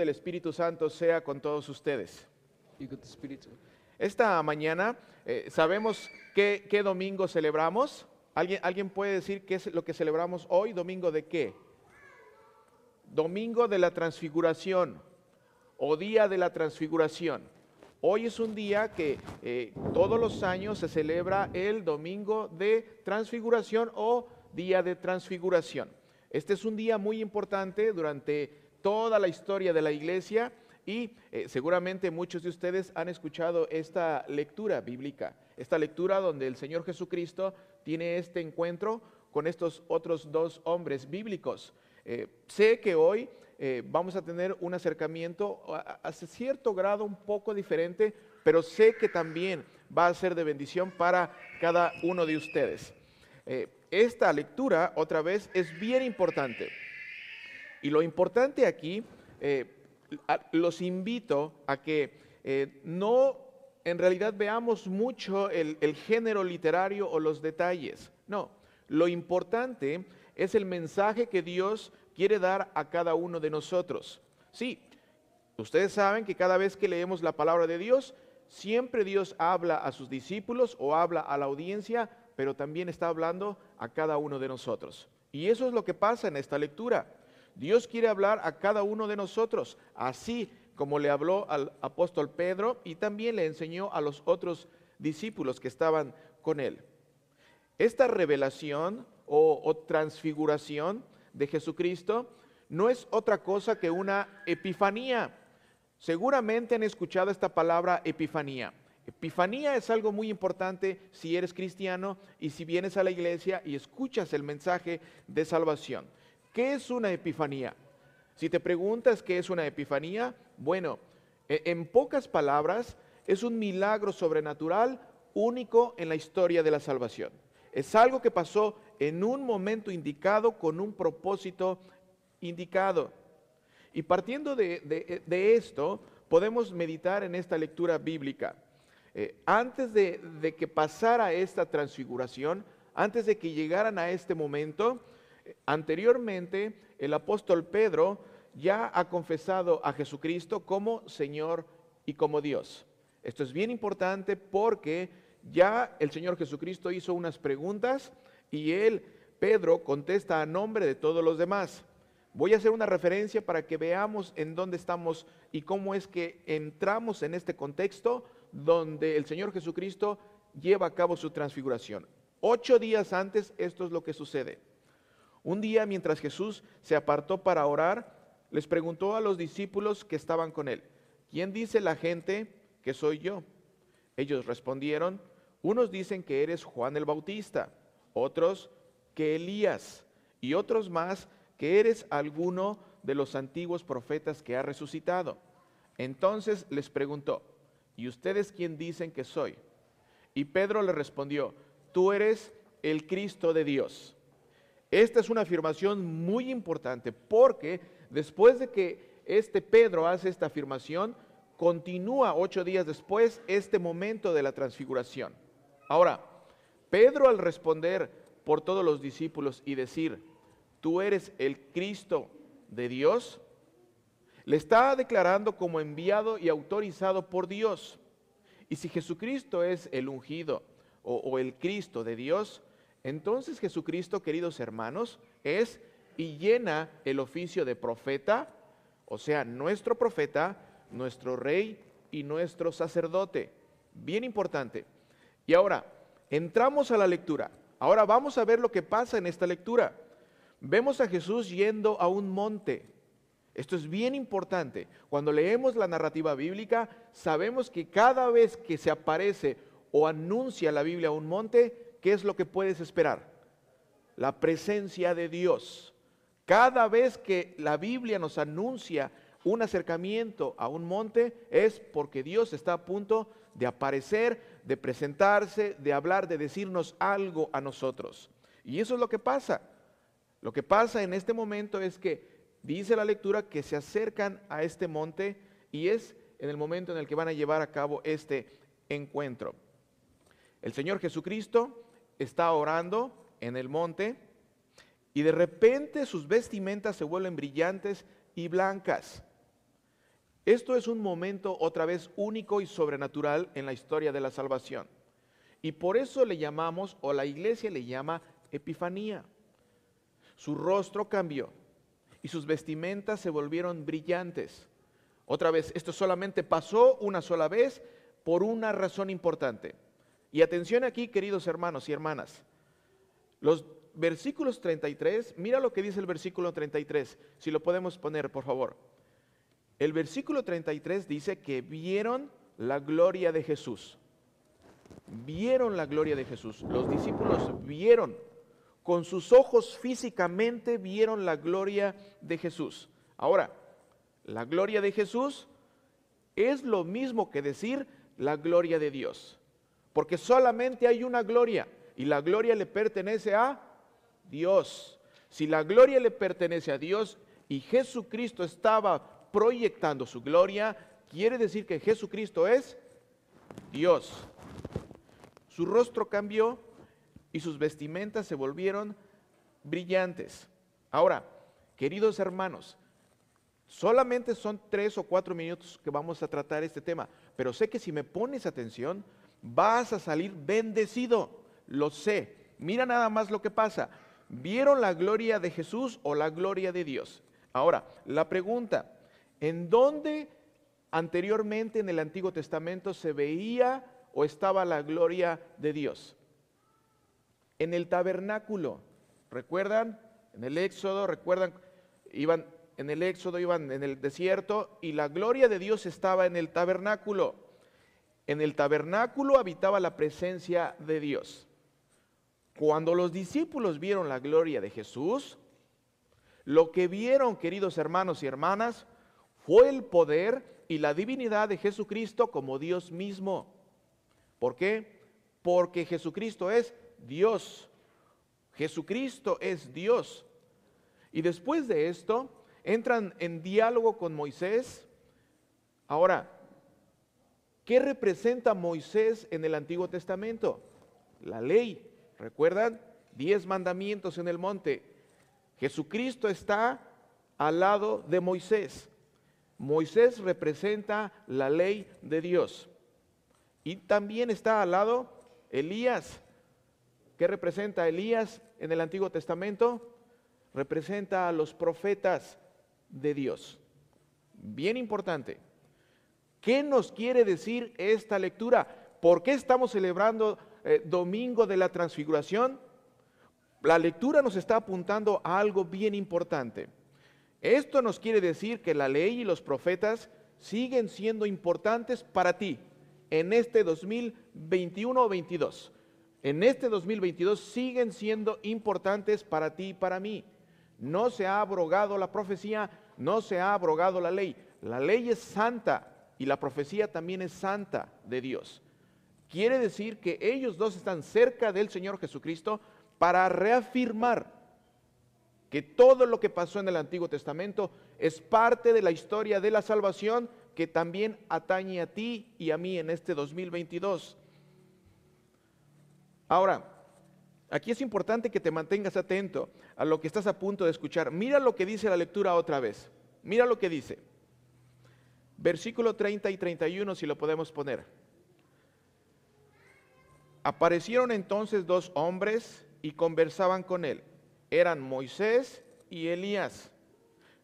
del Espíritu Santo sea con todos ustedes. Esta mañana eh, sabemos qué, qué domingo celebramos. ¿Alguien, ¿Alguien puede decir qué es lo que celebramos hoy? ¿Domingo de qué? Domingo de la transfiguración o día de la transfiguración. Hoy es un día que eh, todos los años se celebra el domingo de transfiguración o día de transfiguración. Este es un día muy importante durante toda la historia de la iglesia y eh, seguramente muchos de ustedes han escuchado esta lectura bíblica, esta lectura donde el Señor Jesucristo tiene este encuentro con estos otros dos hombres bíblicos. Eh, sé que hoy eh, vamos a tener un acercamiento a, cierto grado un poco diferente, pero sé que también va a ser de bendición para cada uno de ustedes. Esta lectura, otra vez, es bien importante. Y lo importante aquí, eh, los invito a que eh, no en realidad veamos mucho el, el género literario o los detalles. No, lo importante es el mensaje que Dios quiere dar a cada uno de nosotros. Sí, ustedes saben que cada vez que leemos la palabra de Dios, siempre Dios habla a sus discípulos o habla a la audiencia, pero también está hablando a cada uno de nosotros. Y eso es lo que pasa en esta lectura. Dios quiere hablar a cada uno de nosotros, así como le habló al apóstol Pedro y también le enseñó a los otros discípulos que estaban con él. Esta revelación o, transfiguración de Jesucristo no es otra cosa que una epifanía. Seguramente han escuchado esta palabra epifanía. Epifanía es algo muy importante si eres cristiano y si vienes a la iglesia y escuchas el mensaje de salvación. ¿Qué es una epifanía? Si te preguntas qué es una epifanía, bueno, e- en pocas palabras, es un milagro sobrenatural único en la historia de la salvación. Es algo que pasó en un momento indicado con un propósito indicado. Y partiendo de, esto, podemos meditar en esta lectura bíblica. Eh, antes de, que pasara esta transfiguración, antes de que llegaran a este momento, anteriormente el apóstol Pedro ya ha confesado a Jesucristo como Señor y como Dios. Esto es bien importante porque ya el Señor Jesucristo hizo unas preguntas y él, Pedro, contesta a nombre de todos los demás. Voy a hacer una referencia para que veamos en dónde estamos y cómo es que entramos en este contexto donde el Señor Jesucristo lleva a cabo su transfiguración. Ocho días antes esto es lo que sucede. Un día mientras Jesús se apartó para orar, les preguntó a los discípulos que estaban con él, ¿quién dice la gente que soy yo? Ellos respondieron, unos dicen que eres Juan el Bautista, otros que Elías y otros más que eres alguno de los antiguos profetas que ha resucitado. Entonces les preguntó, ¿y ustedes quién dicen que soy? Y Pedro le respondió, tú eres el Cristo de Dios. Esta es una afirmación muy importante porque después de que este Pedro hace esta afirmación, continúa ocho días después este momento de la transfiguración. Ahora, Pedro al responder por todos los discípulos y decir, tú eres el Cristo de Dios, le está declarando como enviado y autorizado por Dios. Y si Jesucristo es el ungido o, o el Cristo de Dios, entonces Jesucristo, queridos hermanos, es y llena el oficio de profeta, o sea, nuestro profeta, nuestro rey y nuestro sacerdote. Bien importante. Y ahora, entramos a la lectura. Ahora vamos a ver lo que pasa en esta lectura. Vemos a Jesús yendo a un monte. Esto es bien importante. Cuando leemos la narrativa bíblica, sabemos que cada vez que se aparece o anuncia la Biblia a un monte, ¿qué es lo que puedes esperar? La presencia de Dios. Cada vez que la Biblia nos anuncia un acercamiento a un monte, es porque Dios está a punto de aparecer, de presentarse, de hablar, de decirnos algo a nosotros. Y eso es lo que pasa. Lo que pasa en este momento es que dice la lectura que se acercan a este monte y es en el momento en el que van a llevar a cabo este encuentro. El Señor Jesucristo está orando en el monte y de repente sus vestimentas se vuelven brillantes y blancas. Esto es un momento otra vez único y sobrenatural en la historia de la salvación. Y por eso le llamamos, o la iglesia le llama, Epifanía. Su rostro cambió y sus vestimentas se volvieron brillantes. Otra vez, esto solamente pasó una sola vez por una razón importante. Y atención aquí, queridos hermanos y hermanas. Los versículos 33, mira lo que dice el versículo 33, si lo podemos poner, por favor. El versículo 33 dice que vieron la gloria de Jesús. Vieron la gloria de Jesús. Los discípulos vieron, con sus ojos físicamente vieron la gloria de Jesús. Ahora, la gloria de Jesús es lo mismo que decir la gloria de Dios. Porque solamente hay una gloria y la gloria le pertenece a Dios. Si la gloria le pertenece a Dios y Jesucristo estaba proyectando su gloria, quiere decir que Jesucristo es Dios. Su rostro cambió y sus vestimentas se volvieron brillantes. Ahora, queridos hermanos, solamente son tres o cuatro minutos que vamos a tratar este tema, pero sé que si me pones atención, vas a salir bendecido, lo sé. Mira nada más lo que pasa. ¿Vieron la gloria de Jesús o la gloria de Dios? Ahora, la pregunta, ¿en dónde anteriormente en el Antiguo Testamento se veía o estaba la gloria de Dios? En el tabernáculo. ¿Recuerdan? En el Éxodo, recuerdan, iban en el Éxodo, iban en el desierto y la gloria de Dios estaba en el tabernáculo. En el tabernáculo habitaba la presencia de Dios. Cuando los discípulos vieron la gloria de Jesús, lo que vieron, queridos hermanos y hermanas, fue el poder y la divinidad de Jesucristo como Dios mismo. ¿Por qué? Porque Jesucristo es Dios. Jesucristo es Dios. Y después de esto, entran en diálogo con Moisés. Ahora, ¿qué representa Moisés en el Antiguo Testamento? La ley. ¿Recuerdan? Diez mandamientos en el monte. Jesucristo está al lado de Moisés. Moisés representa la ley de Dios. Y también está al lado Elías. ¿Qué representa Elías en el Antiguo Testamento? Representa a los profetas de Dios. Bien importante. ¿Qué nos quiere decir esta lectura? ¿Por qué estamos celebrando eh, domingo de la transfiguración, la lectura nos está apuntando a algo bien importante. Esto nos quiere decir que la ley y los profetas siguen siendo importantes para ti en este 2021 o 22. En este 2022 siguen siendo importantes para ti y para mí. No se ha abrogado la profecía, no se ha abrogado la ley. La ley es santa y la profecía también es santa de Dios. Quiere decir que ellos dos están cerca del Señor Jesucristo para reafirmar que todo lo que pasó en el Antiguo Testamento es parte de la historia de la salvación que también atañe a ti y a mí en este 2022. Ahora, aquí es importante que te mantengas atento a lo que estás a punto de escuchar. Mira lo que dice la lectura otra vez. Mira lo que dice. Versículo 30 y 31, si lo podemos poner. Aparecieron entonces dos hombres y conversaban con él. Eran Moisés y Elías,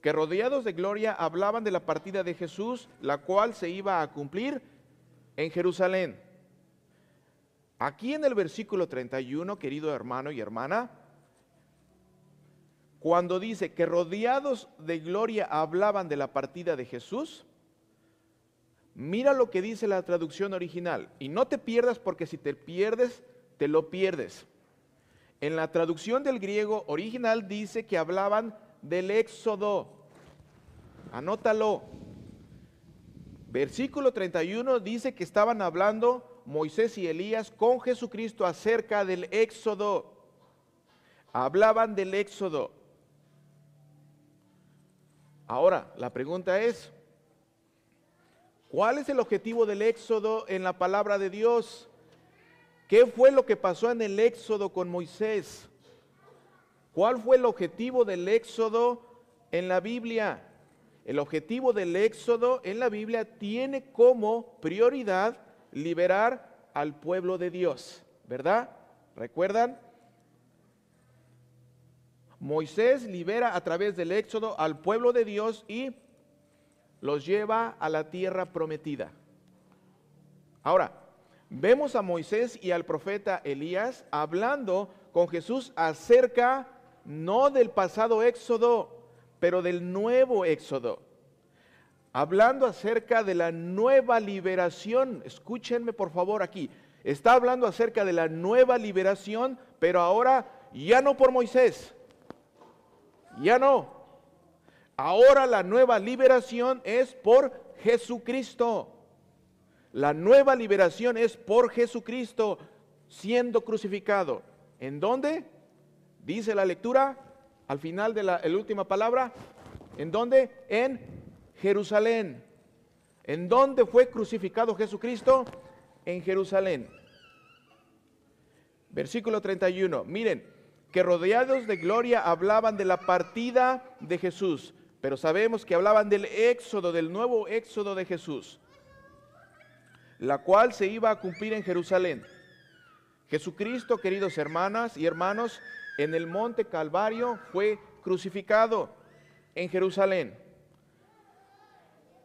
que rodeados de gloria hablaban de la partida de Jesús, la cual se iba a cumplir en Jerusalén. Aquí en el versículo 31, querido hermano y hermana, cuando dice que rodeados de gloria hablaban de la partida de Jesús, Mira lo que dice la traducción original y no te pierdas porque si te pierdes, te lo pierdes. En la traducción del griego original dice que hablaban del éxodo. Anótalo. Versículo 31 dice que estaban hablando Moisés y Elías con Jesucristo acerca del éxodo. Hablaban del éxodo. Ahora, la pregunta es, ¿Cuál es el objetivo del éxodo en la palabra de Dios? ¿Qué fue lo que pasó en el éxodo con Moisés? ¿Cuál fue el objetivo del éxodo en la Biblia? El objetivo del éxodo en la Biblia tiene como prioridad liberar al pueblo de Dios, ¿verdad? ¿Recuerdan? Moisés libera a través del éxodo al pueblo de Dios y los lleva a la tierra prometida. Ahora, vemos a Moisés y al profeta Elías hablando con Jesús acerca no del pasado éxodo, pero del nuevo éxodo. Hablando acerca de la nueva liberación. Escúchenme por favor aquí. Está hablando acerca de la nueva liberación, pero ahora ya no por Moisés, ya no. Ahora la nueva liberación es por Jesucristo. La nueva liberación es por Jesucristo siendo crucificado. ¿En dónde? Dice la lectura al final de la, última palabra. ¿En dónde? En Jerusalén. ¿En dónde fue crucificado Jesucristo? En Jerusalén. Versículo 31. Miren, que rodeados de gloria hablaban de la partida de Jesús, pero sabemos que hablaban del éxodo, del nuevo éxodo de Jesús, la cual se iba a cumplir en Jerusalén. Jesucristo, queridos hermanas y hermanos, en el monte Calvario fue crucificado en Jerusalén.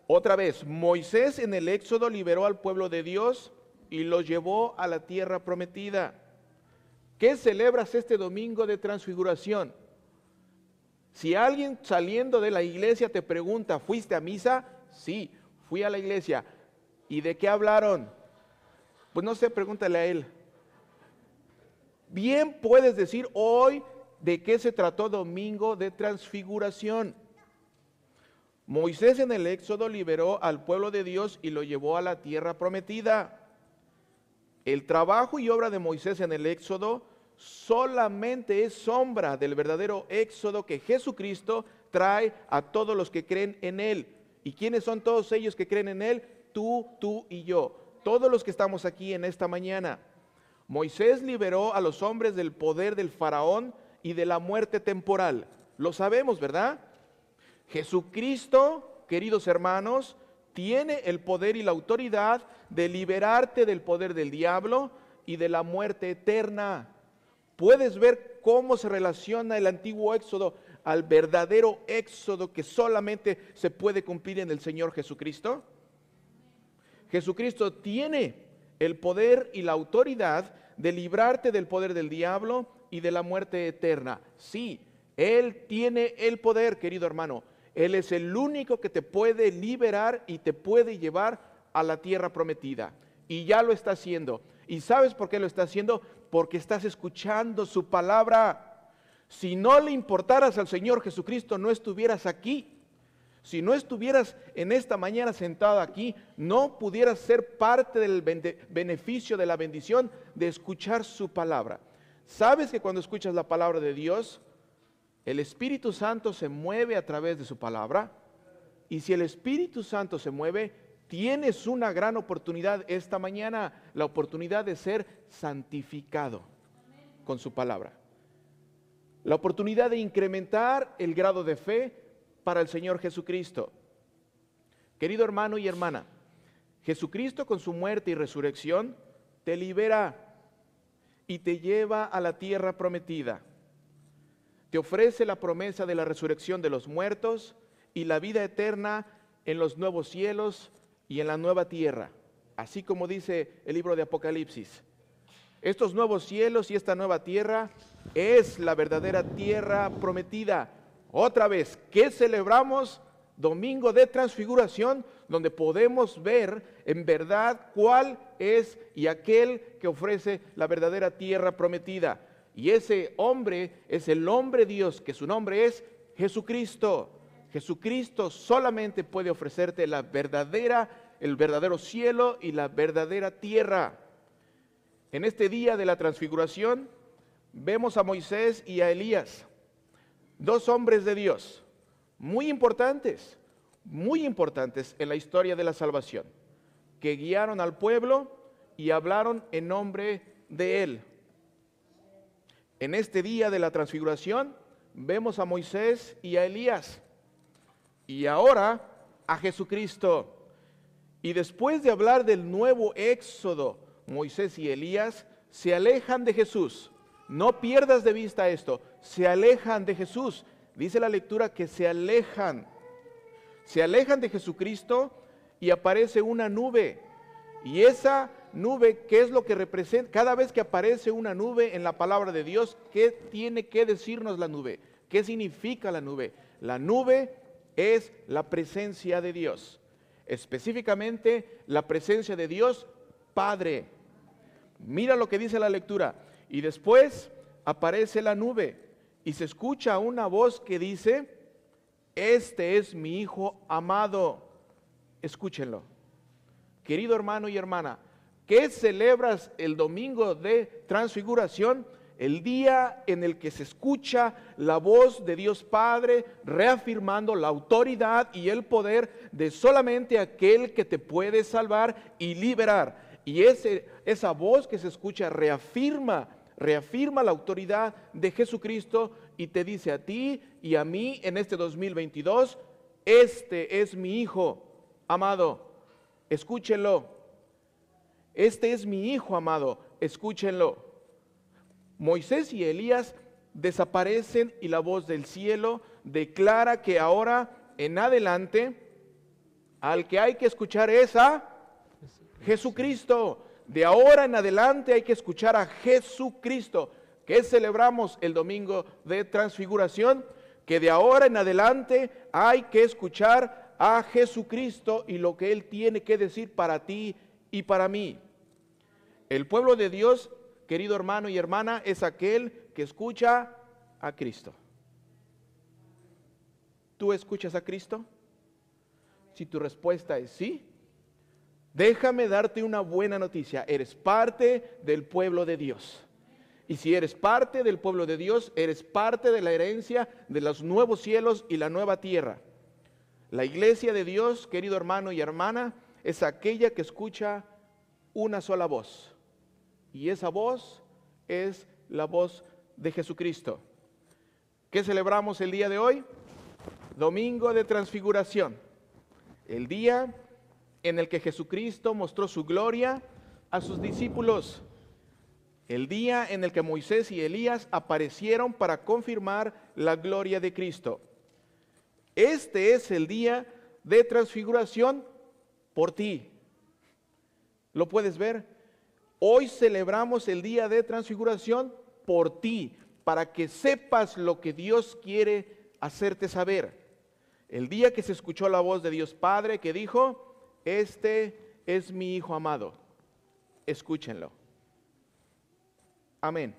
Otra vez, Moisés en el Éxodo liberó al pueblo de Dios y lo llevó a la tierra prometida. ¿Qué celebras este domingo de transfiguración? Si alguien saliendo de la iglesia te pregunta, ¿fuiste a misa? Sí, fui a la iglesia. ¿Y de qué hablaron? Pues no sé, pregúntale a él. Bien puedes decir hoy de qué se trató domingo de transfiguración. Moisés en el Éxodo liberó al pueblo de Dios y lo llevó a la tierra prometida. El trabajo y obra de Moisés en el Éxodo solamente es sombra del verdadero Éxodo que Jesucristo trae a todos los que creen en Él. ¿Y quiénes son todos ellos que creen en Él? Tú, tú y yo. Todos los que estamos aquí en esta mañana. Moisés liberó a los hombres del poder del faraón y de la muerte temporal. Lo sabemos, ¿verdad? Jesucristo, queridos hermanos, tiene el poder y la autoridad de liberarte del poder del diablo y de la muerte eterna. Puedes ver cómo se relaciona el antiguo éxodo al verdadero éxodo que solamente se puede cumplir en el Señor Jesucristo. Jesucristo tiene el poder y la autoridad de librarte del poder del diablo y de la muerte eterna. Sí, Él tiene el poder, querido hermano. Él es el único que te puede liberar y te puede llevar a la tierra prometida. Y ya lo está haciendo. ¿Y sabes por qué lo está haciendo? Porque estás escuchando su palabra. Si no le importaras al Señor Jesucristo, no estuvieras aquí. Si no estuvieras en esta mañana sentado aquí, no pudieras ser parte del beneficio de la bendición de escuchar su palabra. ¿Sabes que cuando escuchas la palabra de Dios, el Espíritu Santo se mueve a través de su palabra. Y si el Espíritu Santo se mueve, tienes una gran oportunidad esta mañana, la oportunidad de ser santificado con su palabra. La oportunidad de incrementar el grado de fe para el Señor Jesucristo. Querido hermano y hermana, Jesucristo con su muerte y resurrección te libera y te lleva a la tierra prometida te ofrece la promesa de la resurrección de los muertos y la vida eterna en los nuevos cielos y en la nueva tierra, así como dice el libro de Apocalipsis. Estos nuevos cielos y esta nueva tierra es la verdadera tierra prometida. Otra vez, ¿qué celebramos? Domingo de transfiguración, donde podemos ver en verdad cuál es y aquel que ofrece la verdadera tierra prometida. Y ese hombre es el hombre Dios, que su nombre es Jesucristo. Jesucristo solamente puede ofrecerte la verdadera, el verdadero cielo y la verdadera tierra. En este día de la transfiguración vemos a Moisés y a Elías, dos hombres de Dios, muy importantes, muy importantes en la historia de la salvación, que guiaron al pueblo y hablaron en nombre de él. En este día de la transfiguración vemos a Moisés y a Elías. Y ahora a Jesucristo. Y después de hablar del nuevo éxodo, Moisés y Elías se alejan de Jesús. No pierdas de vista esto, se alejan de Jesús. Dice la lectura que se alejan. Se alejan de Jesucristo y aparece una nube. Y esa nube, ¿qué es lo que representa? Cada vez que aparece una nube en la palabra de Dios, ¿qué tiene que decirnos la nube? ¿Qué significa la nube? La nube es la presencia de Dios. Específicamente la presencia de Dios Padre. Mira lo que dice la lectura. Y después aparece la nube y se escucha una voz que dice, este es mi Hijo amado. Escúchenlo. Querido hermano y hermana, ¿qué celebras el domingo de transfiguración? El día en el que se escucha la voz de Dios Padre reafirmando la autoridad y el poder de solamente aquel que te puede salvar y liberar. Y ese, esa voz que se escucha reafirma, reafirma la autoridad de Jesucristo y te dice a ti y a mí en este 2022, este es mi Hijo amado, escúchenlo. Este es mi Hijo amado, escúchenlo. Moisés y Elías desaparecen y la voz del cielo declara que ahora en adelante al que hay que escuchar es a Jesucristo. De ahora en adelante hay que escuchar a Jesucristo. que celebramos el domingo de transfiguración? Que de ahora en adelante hay que escuchar a Jesucristo y lo que Él tiene que decir para ti y para mí. El pueblo de Dios querido hermano y hermana, es aquel que escucha a Cristo. ¿Tú escuchas a Cristo? Si tu respuesta es sí, déjame darte una buena noticia. Eres parte del pueblo de Dios. Y si eres parte del pueblo de Dios, eres parte de la herencia de los nuevos cielos y la nueva tierra. La iglesia de Dios, querido hermano y hermana, es aquella que escucha una sola voz y esa voz es la voz de Jesucristo. ¿Qué celebramos el día de hoy? Domingo de transfiguración. El día en el que Jesucristo mostró su gloria a sus discípulos. El día en el que Moisés y Elías aparecieron para confirmar la gloria de Cristo. Este es el día de transfiguración por ti. ¿Lo puedes ver? Hoy celebramos el día de transfiguración por ti, para que sepas lo que Dios quiere hacerte saber. El día que se escuchó la voz de Dios Padre que dijo, este es mi Hijo amado. Escúchenlo. Amén.